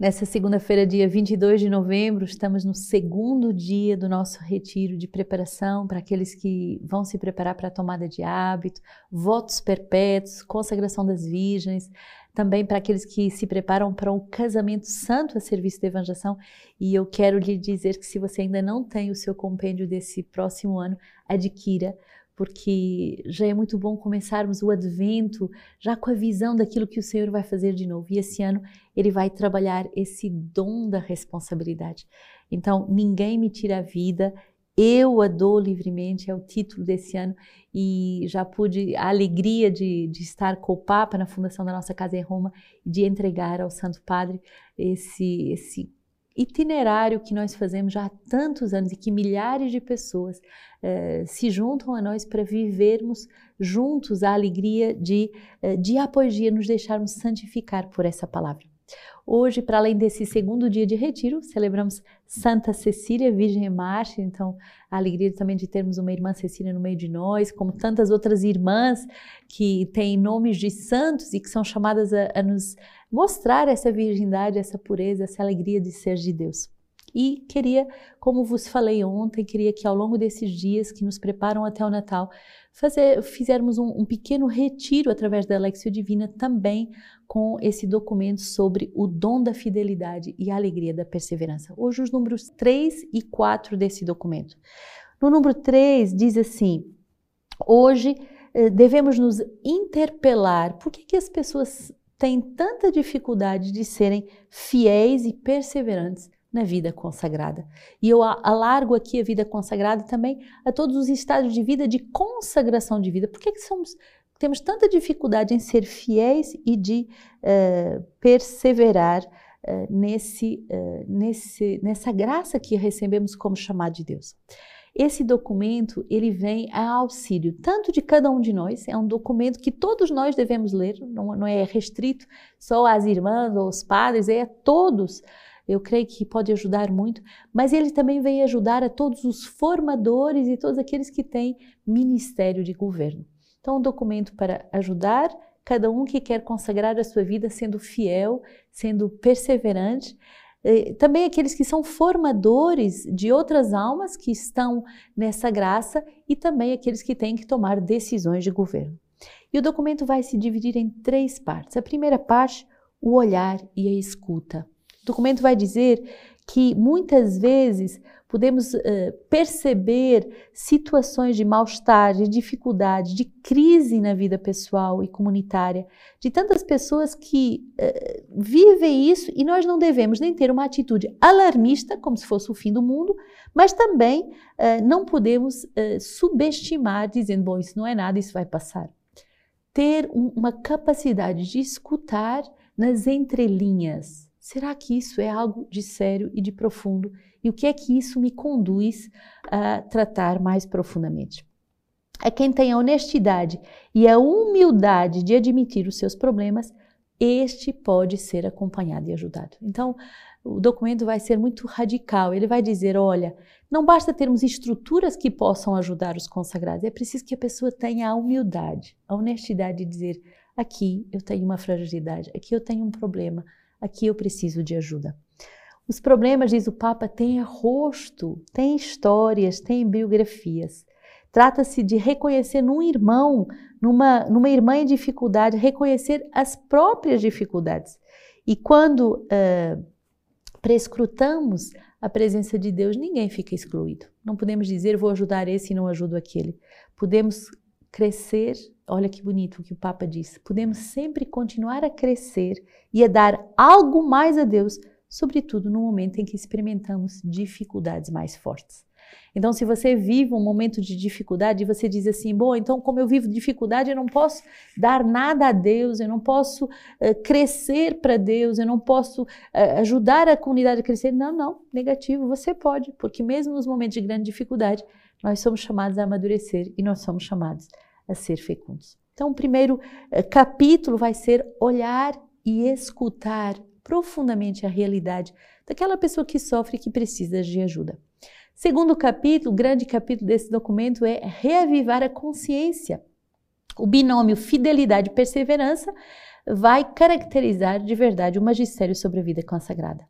Nessa segunda-feira, dia 22 de novembro, estamos no segundo dia do nosso retiro de preparação para aqueles que vão se preparar para a tomada de hábito, votos perpétuos, consagração das virgens, também para aqueles que se preparam para um casamento santo a serviço da evangelização. E eu quero lhe dizer que se você ainda não tem o seu compêndio desse próximo ano, adquira porque já é muito bom começarmos o advento já com a visão daquilo que o Senhor vai fazer de novo. E esse ano ele vai trabalhar esse dom da responsabilidade. Então, ninguém me tira a vida, eu a dou livremente, é o título desse ano, e já pude a alegria de, de estar com o Papa na fundação da nossa casa em Roma, de entregar ao Santo Padre esse, esse itinerário que nós fazemos já há tantos anos e que milhares de pessoas eh, se juntam a nós para vivermos juntos a alegria de, eh, de apologia, nos deixarmos santificar por essa palavra. Hoje, para além desse segundo dia de retiro, celebramos Santa Cecília, Virgem Mártir, então a alegria também de termos uma irmã Cecília no meio de nós, como tantas outras irmãs que têm nomes de santos e que são chamadas a, a nos mostrar essa virgindade, essa pureza, essa alegria de ser de Deus. E queria, como vos falei ontem, queria que ao longo desses dias que nos preparam até o Natal, fazer, fizermos um, um pequeno retiro através da Alexio Divina também com esse documento sobre o dom da fidelidade e a alegria da perseverança. Hoje os números 3 e 4 desse documento. No número 3 diz assim: hoje eh, devemos nos interpelar. Por que, que as pessoas têm tanta dificuldade de serem fiéis e perseverantes na vida consagrada. E eu alargo aqui a vida consagrada também a todos os estados de vida de consagração de vida. Por que, que somos, temos tanta dificuldade em ser fiéis e de uh, perseverar uh, nesse, uh, nesse, nessa graça que recebemos como chamado de Deus? Esse documento ele vem a auxílio tanto de cada um de nós, é um documento que todos nós devemos ler, não, não é restrito só às irmãs ou aos padres, é a todos eu creio que pode ajudar muito, mas ele também vem ajudar a todos os formadores e todos aqueles que têm ministério de governo. Então, um documento para ajudar cada um que quer consagrar a sua vida sendo fiel, sendo perseverante. Eh, também aqueles que são formadores de outras almas que estão nessa graça e também aqueles que têm que tomar decisões de governo. E o documento vai se dividir em três partes. A primeira parte, o olhar e a escuta. O documento vai dizer que muitas vezes podemos uh, perceber situações de mal-estar, de dificuldade, de crise na vida pessoal e comunitária, de tantas pessoas que uh, vivem isso e nós não devemos nem ter uma atitude alarmista, como se fosse o fim do mundo, mas também uh, não podemos subestimar, dizendo, bom, isso não é nada, isso vai passar. Ter um, uma capacidade de escutar nas entrelinhas, Será que isso é algo de sério e de profundo? E o que é que isso me conduz a tratar mais profundamente? A quem tem a honestidade e a humildade de admitir os seus problemas, este pode ser acompanhado e ajudado. Então, o documento vai ser muito radical. Ele vai dizer: olha, não basta termos estruturas que possam ajudar os consagrados, é preciso que a pessoa tenha a humildade, a honestidade de dizer: aqui eu tenho uma fragilidade, aqui eu tenho um problema, aqui eu preciso de ajuda. Os problemas, diz o Papa, têm rosto, têm histórias, têm biografias. Trata-se de reconhecer num irmão, numa, numa irmã em dificuldade, reconhecer as próprias dificuldades. E quando uh, prescrutamos a presença de Deus, ninguém fica excluído. Não podemos dizer vou ajudar esse e não ajudo aquele. Podemos crescer, olha que bonito o que o Papa disse, podemos sempre continuar a crescer e a dar algo mais a Deus, sobretudo no momento em que experimentamos dificuldades mais fortes. Então, se você vive um momento de dificuldade e você diz assim, bom, então como eu vivo dificuldade, eu não posso dar nada a Deus, eu não posso uh, crescer para Deus, eu não posso uh, ajudar a comunidade a crescer. Não, não, negativo, você pode, porque mesmo nos momentos de grande dificuldade, nós somos chamados a amadurecer e nós somos chamados a ser fecundos. Então, o primeiro uh, capítulo vai ser olhar e escutar profundamente a realidade daquela pessoa que sofre e que precisa de ajuda. Segundo capítulo, grande capítulo desse documento é reavivar a consciência. O binômio fidelidade e perseverança vai caracterizar de verdade o magistério sobre a vida consagrada.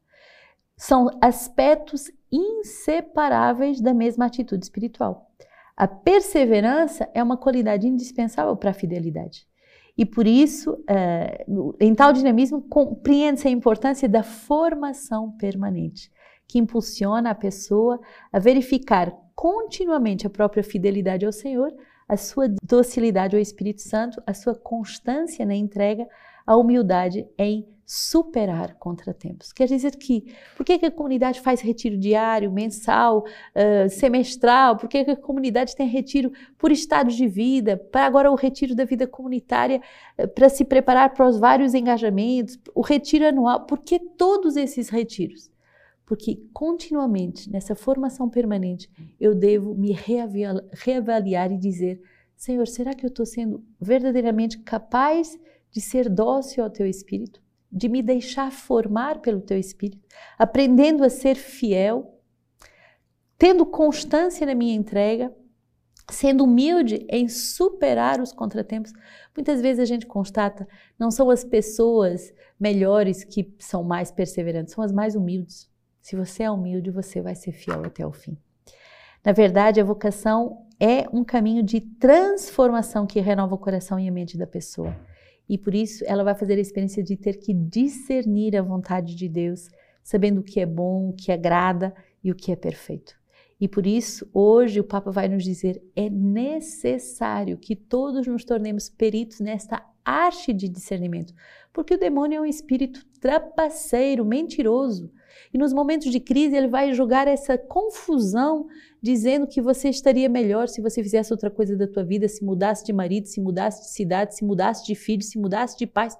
São aspectos inseparáveis da mesma atitude espiritual. A perseverança é uma qualidade indispensável para a fidelidade. E por isso, é, em tal dinamismo, compreende-se a importância da formação permanente, que impulsiona a pessoa a verificar continuamente a própria fidelidade ao Senhor, a sua docilidade ao Espírito Santo, a sua constância na entrega, a humildade em superar contratempos. Quer dizer que, por que, a comunidade faz retiro diário, mensal, uh, semestral? Por que, a comunidade tem retiro por estados de vida? Para agora o retiro da vida comunitária, uh, para se preparar para os vários engajamentos, o retiro anual. Por que todos esses retiros? Porque continuamente, nessa formação permanente, eu devo me reavaliar e dizer: Senhor, será que eu estou sendo verdadeiramente capaz de ser dócil ao teu espírito? De me deixar formar pelo teu espírito, aprendendo a ser fiel, tendo constância na minha entrega, sendo humilde em superar os contratempos. Muitas vezes a gente constata, não são as pessoas melhores que são mais perseverantes, são as mais humildes. Se você é humilde, você vai ser fiel até o fim. Na verdade, a vocação é um caminho de transformação que renova o coração e a mente da pessoa e por isso ela vai fazer a experiência de ter que discernir a vontade de Deus, sabendo o que é bom, o que agrada e o que é perfeito. E por isso, hoje o Papa vai nos dizer: é necessário que todos nos tornemos peritos nesta arte de discernimento, porque o demônio é um espírito trapaceiro, mentiroso. E nos momentos de crise ele vai jogar essa confusão, dizendo que você estaria melhor se você fizesse outra coisa da tua vida, se mudasse de marido, se mudasse de cidade, se mudasse de filho, se mudasse de pais.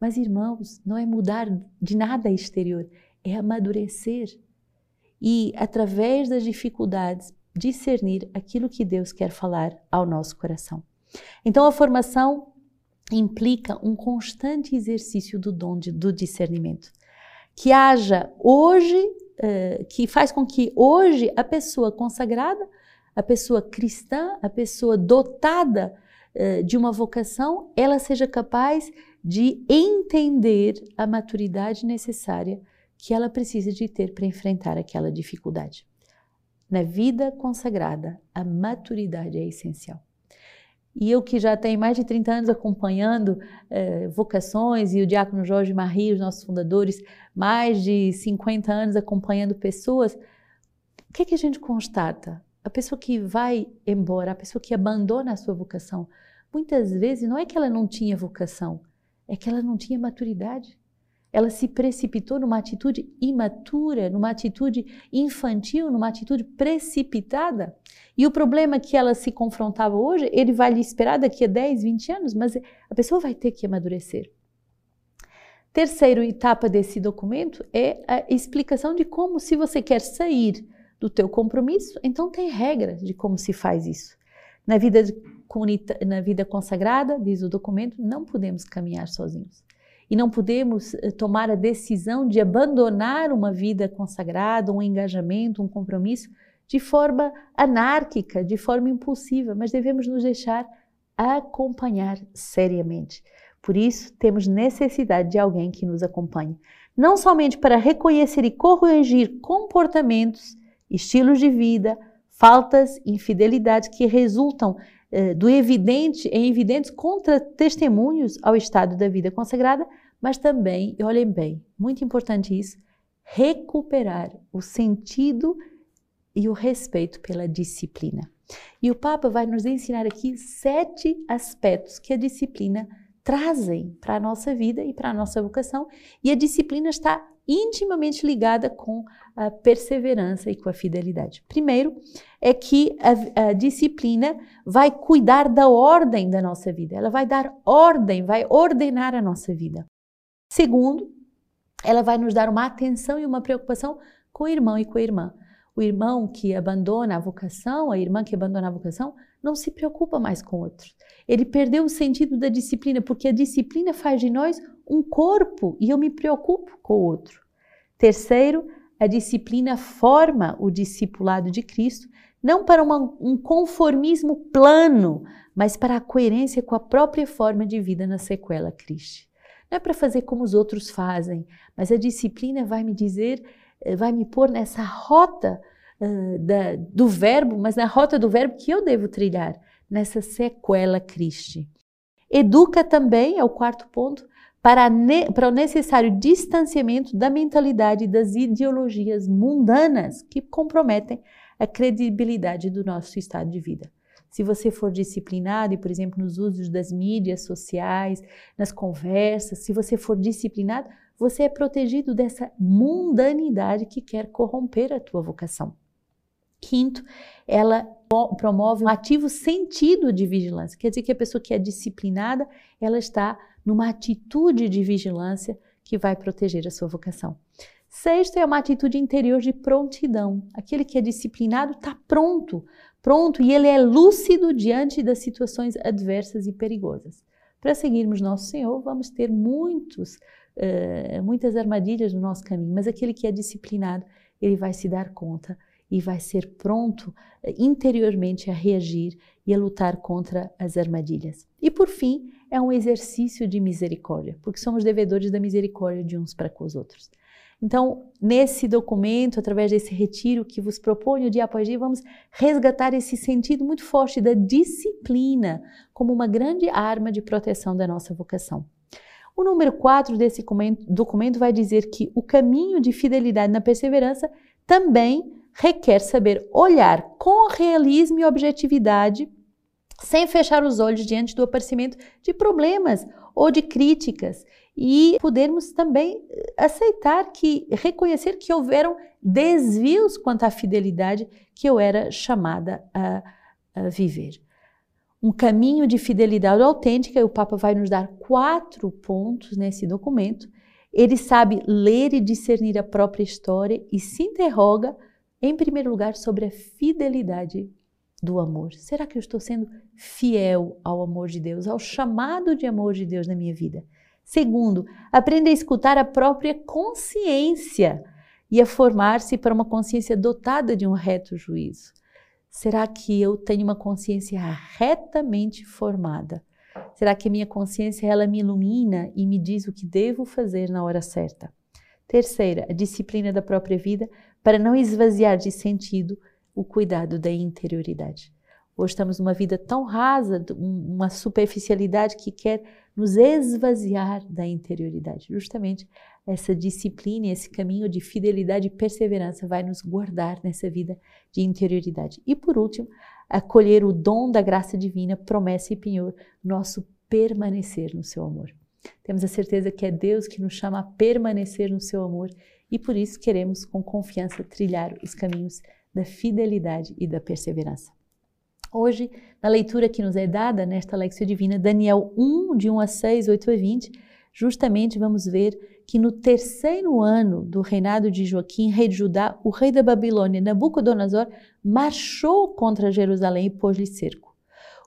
Mas irmãos, não é mudar de nada exterior, é amadurecer. E através das dificuldades, discernir aquilo que Deus quer falar ao nosso coração. Então a formação implica um constante exercício do dom de, do discernimento que haja hoje, uh, que faz com que hoje a pessoa consagrada, a pessoa cristã, a pessoa dotada uh, de uma vocação, ela seja capaz de entender a maturidade necessária que ela precisa de ter para enfrentar aquela dificuldade. Na vida consagrada, a maturidade é essencial. E eu que já tenho mais de 30 anos acompanhando eh, vocações, e o diácono Jorge Marie, os nossos fundadores, mais de 50 anos acompanhando pessoas, o que, é que a gente constata? A pessoa que vai embora, a pessoa que abandona a sua vocação, muitas vezes não é que ela não tinha vocação, é que ela não tinha maturidade ela se precipitou numa atitude imatura, numa atitude infantil, numa atitude precipitada. E o problema que ela se confrontava hoje, ele vai lhe esperar daqui a 10, 20 anos, mas a pessoa vai ter que amadurecer. Terceira etapa desse documento é a explicação de como, se você quer sair do teu compromisso, então tem regras de como se faz isso. Na vida, na vida consagrada, diz o documento, não podemos caminhar sozinhos e não podemos eh, tomar a decisão de abandonar uma vida consagrada, um engajamento, um compromisso de forma anárquica, de forma impulsiva, mas devemos nos deixar acompanhar seriamente. Por isso, temos necessidade de alguém que nos acompanhe, não somente para reconhecer e corrigir comportamentos, estilos de vida, faltas, infidelidades que resultam do evidente em evidentes contra-testemunhos ao estado da vida consagrada, mas também, e olhem bem, muito importante isso, recuperar o sentido e o respeito pela disciplina. E o Papa vai nos ensinar aqui sete aspectos que a disciplina trazem para a nossa vida e para a nossa vocação, e a disciplina está intimamente ligada com a perseverança e com a fidelidade. Primeiro, é que a, a, disciplina vai cuidar da ordem da nossa vida, ela vai dar ordem, vai ordenar a nossa vida. Segundo, ela vai nos dar uma atenção e uma preocupação com o irmão e com a irmã. O irmão que abandona a vocação, a irmã que abandona a vocação, não se preocupa mais com outros. Ele perdeu o sentido da disciplina, porque a disciplina faz de nós um corpo e eu me preocupo com o outro. Terceiro, a disciplina forma o discipulado de Cristo, não para uma, um conformismo plano, mas para a coerência com a própria forma de vida na sequela Cristo. Não é para fazer como os outros fazem, mas a disciplina vai me dizer, eh, vai me pôr nessa rota uh, da, do verbo, mas na rota do verbo que eu devo trilhar, nessa sequela Cristo. Educa também, é o quarto ponto, para, para o necessário distanciamento da mentalidade das ideologias mundanas que comprometem a credibilidade do nosso estado de vida. Se você for disciplinado, e por exemplo, nos usos das mídias sociais, nas conversas, se você for disciplinado, você é protegido dessa mundanidade que quer corromper a tua vocação. Quinto, ela promove um ativo sentido de vigilância. Quer dizer que a pessoa que é disciplinada, ela está numa atitude de vigilância que vai proteger a sua vocação. Sexto é uma atitude interior de prontidão. Aquele que é disciplinado está pronto, pronto e ele é lúcido diante das situações adversas e perigosas. Para seguirmos nosso Senhor, vamos ter muitos, uh, muitas armadilhas no nosso caminho, mas aquele que é disciplinado, ele vai se dar conta e vai ser pronto eh, interiormente a reagir e a lutar contra as armadilhas. E por fim, é um exercício de misericórdia, porque somos devedores da misericórdia de uns para com os outros. Então, nesse documento, através desse retiro que vos proponho dia após dia, vamos resgatar esse sentido muito forte da disciplina como uma grande arma de proteção da nossa vocação. O número 4 desse documento vai dizer que o caminho de fidelidade na perseverança também requer saber olhar com realismo e objetividade, sem fechar os olhos diante do aparecimento de problemas ou de críticas e podermos também eh, aceitar que reconhecer que houveram desvios quanto à fidelidade que eu era chamada a, a viver. Um caminho de fidelidade autêntica, e o Papa vai nos dar quatro pontos nesse documento. Ele sabe ler e discernir a própria história e se interroga em primeiro lugar, sobre a fidelidade do amor. Será que eu estou sendo fiel ao amor de Deus, ao chamado de amor de Deus na minha vida? Segundo, aprenda a escutar a própria consciência e a formar-se para uma consciência dotada de um reto juízo. Será que eu tenho uma consciência retamente formada? Será que a minha consciência ela me ilumina e me diz o que devo fazer na hora certa? Terceira, a disciplina da própria vida para não esvaziar de sentido o cuidado da interioridade. Hoje estamos numa vida tão rasa, uma superficialidade que quer nos esvaziar da interioridade. Justamente essa disciplina, esse caminho de fidelidade e perseverança vai nos guardar nessa vida de interioridade. E por último, acolher o dom da graça divina, promessa e penhor, nosso permanecer no seu amor. Temos a certeza que é Deus que nos chama a permanecer no seu amor e por isso queremos com confiança trilhar os caminhos da fidelidade e da perseverança. Hoje, na leitura que nos é dada nesta Lexia Divina, Daniel 1, de 1 a 6, 8 a 20, justamente vamos ver que no terceiro ano do reinado de Joaquim, rei de Judá, o rei da Babilônia, Nabucodonosor, marchou contra Jerusalém e pôs-lhe cerco.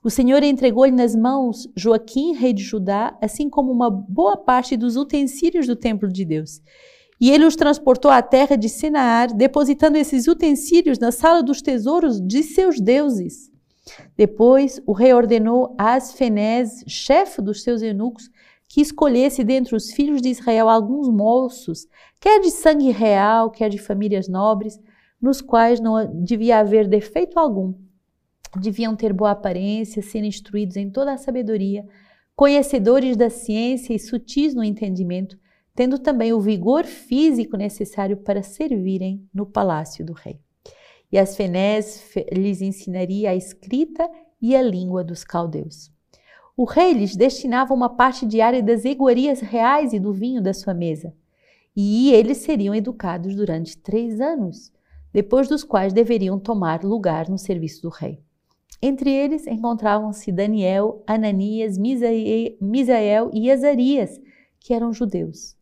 O Senhor entregou-lhe nas mãos Joaquim, rei de Judá, assim como uma boa parte dos utensílios do templo de Deus. E ele os transportou à terra de Sinaar, depositando esses utensílios na sala dos tesouros de seus deuses. Depois, o rei ordenou a Asfenés, chefe dos seus eunucos, que escolhesse dentre os filhos de Israel alguns moços, quer de sangue real, quer de famílias nobres, nos quais não devia haver defeito algum. Deviam ter boa aparência, ser instruídos em toda a sabedoria, conhecedores da ciência e sutis no entendimento, tendo também o vigor físico necessário para servirem no palácio do rei. E as Fenés lhes ensinaria a escrita e a língua dos caldeus. O rei lhes destinava uma parte diária das iguarias reais e do vinho da sua mesa, e eles seriam educados durante três anos, depois dos quais deveriam tomar lugar no serviço do rei. Entre eles encontravam-se Daniel, Ananias, Misael e Azarias, que eram judeus.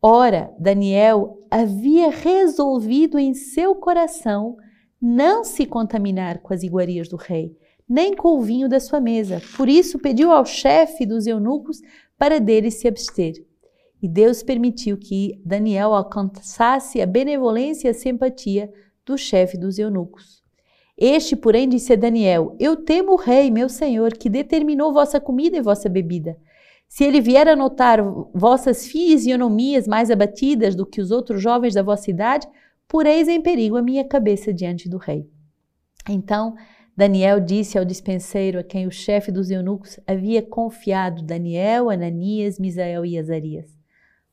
Ora, Daniel havia resolvido em seu coração não se contaminar com as iguarias do rei, nem com o vinho da sua mesa. Por isso pediu ao chefe dos eunucos para dele se abster. e Deus permitiu que Daniel alcançasse a benevolência e a simpatia do chefe dos eunucos. Este, porém, disse a Daniel: Eu temo o rei, meu senhor, que determinou vossa comida e vossa bebida. Se ele vier a notar vossas fisionomias mais abatidas do que os outros jovens da vossa idade, poreis em perigo a minha cabeça diante do rei. Então Daniel disse ao dispenseiro a quem o chefe dos eunucos havia confiado Daniel, Ananias, Misael e Azarias: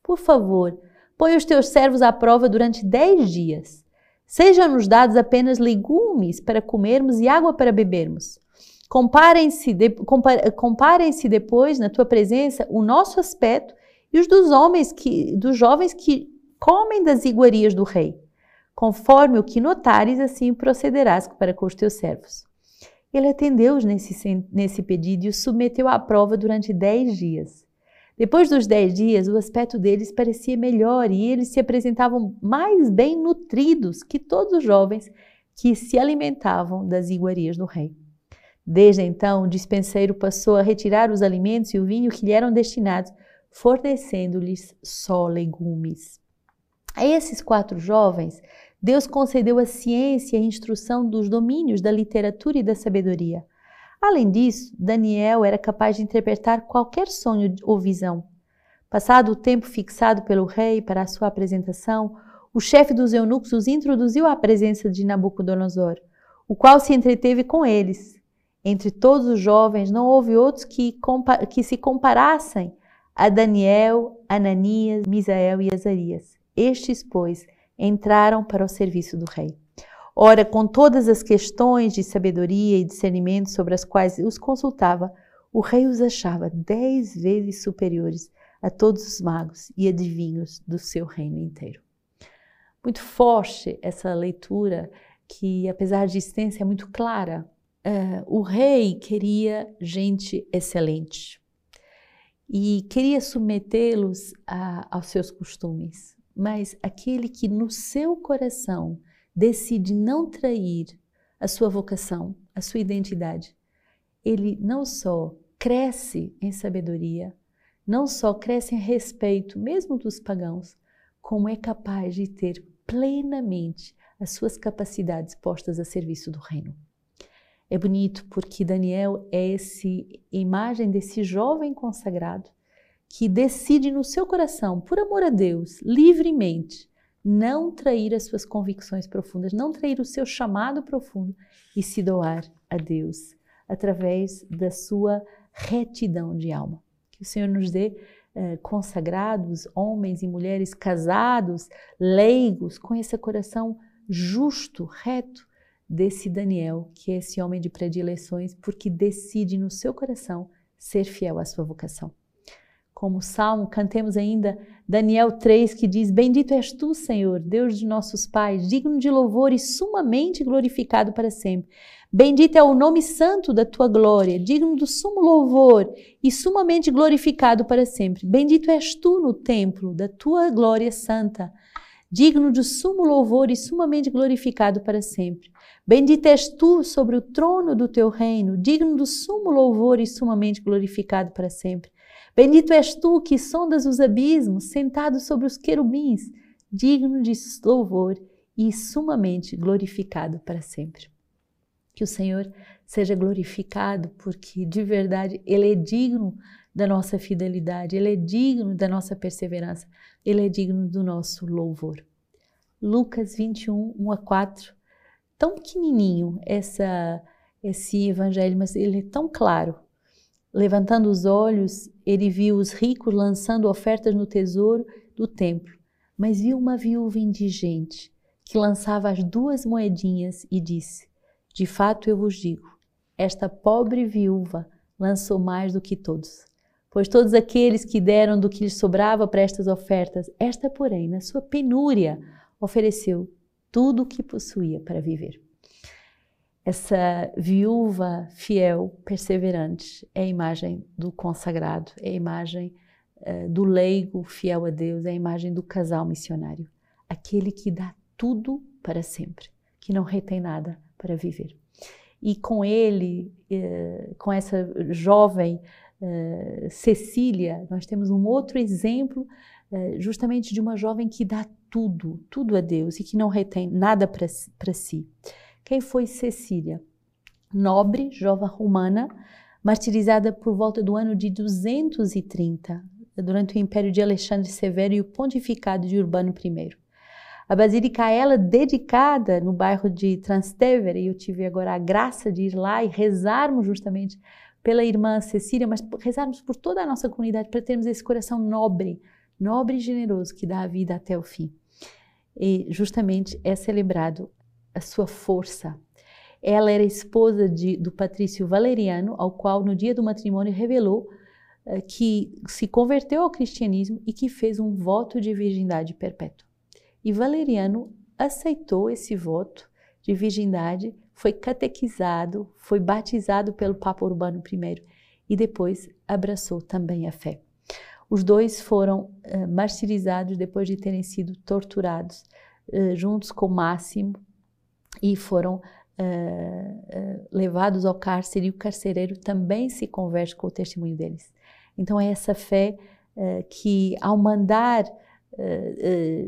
Por favor, põe os teus servos à prova durante dez dias. Sejam-nos dados apenas legumes para comermos e água para bebermos. Comparem-se de, comparem depois, na tua presença, o nosso aspecto e os dos homens que, dos jovens que comem das iguarias do rei. Conforme o que notares, assim procederás para com os teus servos. Ele atendeu-os nesse, nesse pedido e os submeteu à prova durante dez dias. Depois dos dez dias, o aspecto deles parecia melhor e eles se apresentavam mais bem nutridos que todos os jovens que se alimentavam das iguarias do rei. Desde então, o dispenseiro passou a retirar os alimentos e o vinho que lhe eram destinados, fornecendo-lhes só legumes. A esses quatro jovens, Deus concedeu a ciência e a instrução dos domínios da literatura e da sabedoria. Além disso, Daniel era capaz de interpretar qualquer sonho ou visão. Passado o tempo fixado pelo rei para a sua apresentação, o chefe dos eunucos os introduziu à presença de Nabucodonosor, o qual se entreteve com eles, entre todos os jovens, não houve outros que, que se comparassem a Daniel, Ananias, Misael e Azarias. Estes, pois, entraram para o serviço do rei. Ora, com todas as questões de sabedoria e discernimento sobre as quais os consultava, o rei os achava dez vezes superiores a todos os magos e adivinhos do seu reino inteiro. Muito forte essa leitura, que apesar de extensa, é muito clara uh, o rei queria gente excelente e queria submetê-los aos seus costumes, mas aquele que no seu coração decide não trair a sua vocação, a sua identidade, ele não só cresce em sabedoria, não só cresce em respeito, mesmo dos pagãos, como é capaz de ter plenamente as suas capacidades postas a serviço do reino. É bonito porque Daniel é esse imagem desse jovem consagrado que decide no seu coração, por amor a Deus, livremente, não trair as suas convicções profundas, não trair o seu chamado profundo e se doar a Deus através da sua retidão de alma. Que o Senhor nos dê eh, consagrados, homens e mulheres casados, leigos, com esse coração justo, reto, desse Daniel, que é esse homem de predileções, porque decide no seu coração ser fiel à sua vocação. Como salmo, cantemos ainda Daniel 3, que diz: Bendito és tu, Senhor, Deus de nossos pais, digno de louvor e sumamente glorificado para sempre. Bendito é o nome santo da tua glória, digno do sumo louvor e sumamente glorificado para sempre. Bendito és tu no templo da tua glória santa, digno de sumo louvor e sumamente glorificado para sempre. Bendito és tu sobre o trono do teu reino, digno do sumo louvor e sumamente glorificado para sempre. Bendito és tu que sondas os abismos, sentado sobre os querubins, digno de louvor e sumamente glorificado para sempre. Que o Senhor seja glorificado, porque de verdade Ele é digno da nossa fidelidade, Ele é digno da nossa perseverança, Ele é digno do nosso louvor. Lucas 21, 1 a 4 tão pequenininho essa, esse evangelho, mas ele é tão claro. Levantando os olhos, ele viu os ricos lançando ofertas no tesouro do templo, mas viu uma viúva indigente que lançava as duas moedinhas e disse: De fato eu vos digo, esta pobre viúva lançou mais do que todos. Pois todos aqueles que deram do que lhes sobrava para estas ofertas, esta, porém, na sua penúria, ofereceu tudo o que possuía para viver. Essa viúva fiel, perseverante, é a imagem do consagrado, é a imagem uh, do leigo fiel a Deus, é a imagem do casal missionário, aquele que dá tudo para sempre, que não retém nada para viver. E com ele, uh, com essa jovem uh, Cecília, nós temos um outro exemplo eh, justamente de uma jovem que dá tudo, tudo a Deus e que não retém nada para si. Quem foi Cecília? Nobre, jovem romana, martirizada por volta do ano de 230, durante o império de Alexandre Severo e o pontificado de Urbano I. A basílica ela dedicada no bairro de Trastevere, e eu tive agora a graça de ir lá e rezarmos justamente pela irmã Cecília, mas rezarmos por toda a nossa comunidade para termos esse coração nobre, nobre e generoso que dá a vida até o fim. E justamente é celebrado a sua força. Ela era esposa de, do patrício Valeriano, ao qual no dia do matrimônio revelou uh, que se converteu ao cristianismo e que fez um voto de virgindade perpétua. E Valeriano aceitou esse voto de virgindade, foi catequizado, foi batizado pelo Papa Urbano I e depois abraçou também a fé. Os dois foram uh, martirizados depois de terem sido torturados, uh, juntos com Máximo, e foram uh, levados ao cárcere, e o carcereiro também se converte com o testemunho deles. Então, é essa fé que, ao mandar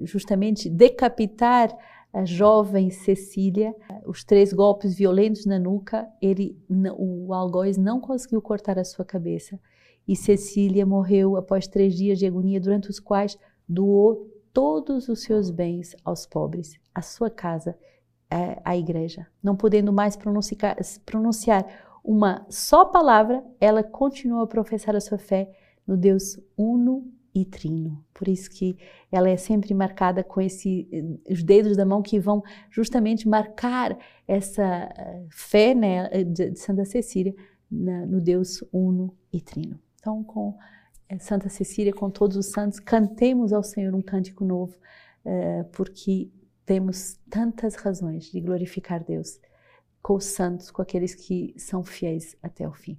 justamente decapitar a jovem Cecília, os três golpes violentos na nuca, ele, o algoz não conseguiu cortar a sua cabeça e Cecília morreu após três dias de agonia, durante os quais doou todos os seus bens aos pobres, a sua casa, à igreja. Não podendo mais pronunciar, pronunciar uma só palavra, ela continuou a professar a sua fé no Deus uno e trino. Por isso que ela é sempre marcada com esse, eh, os dedos da mão que vão justamente marcar essa eh, fé né, de, Santa Cecília na, no Deus uno e trino. Então, com eh, Santa Cecília, com todos os santos, cantemos ao Senhor um cântico novo, porque temos tantas razões de glorificar Deus com os santos, com aqueles que são fiéis até o fim.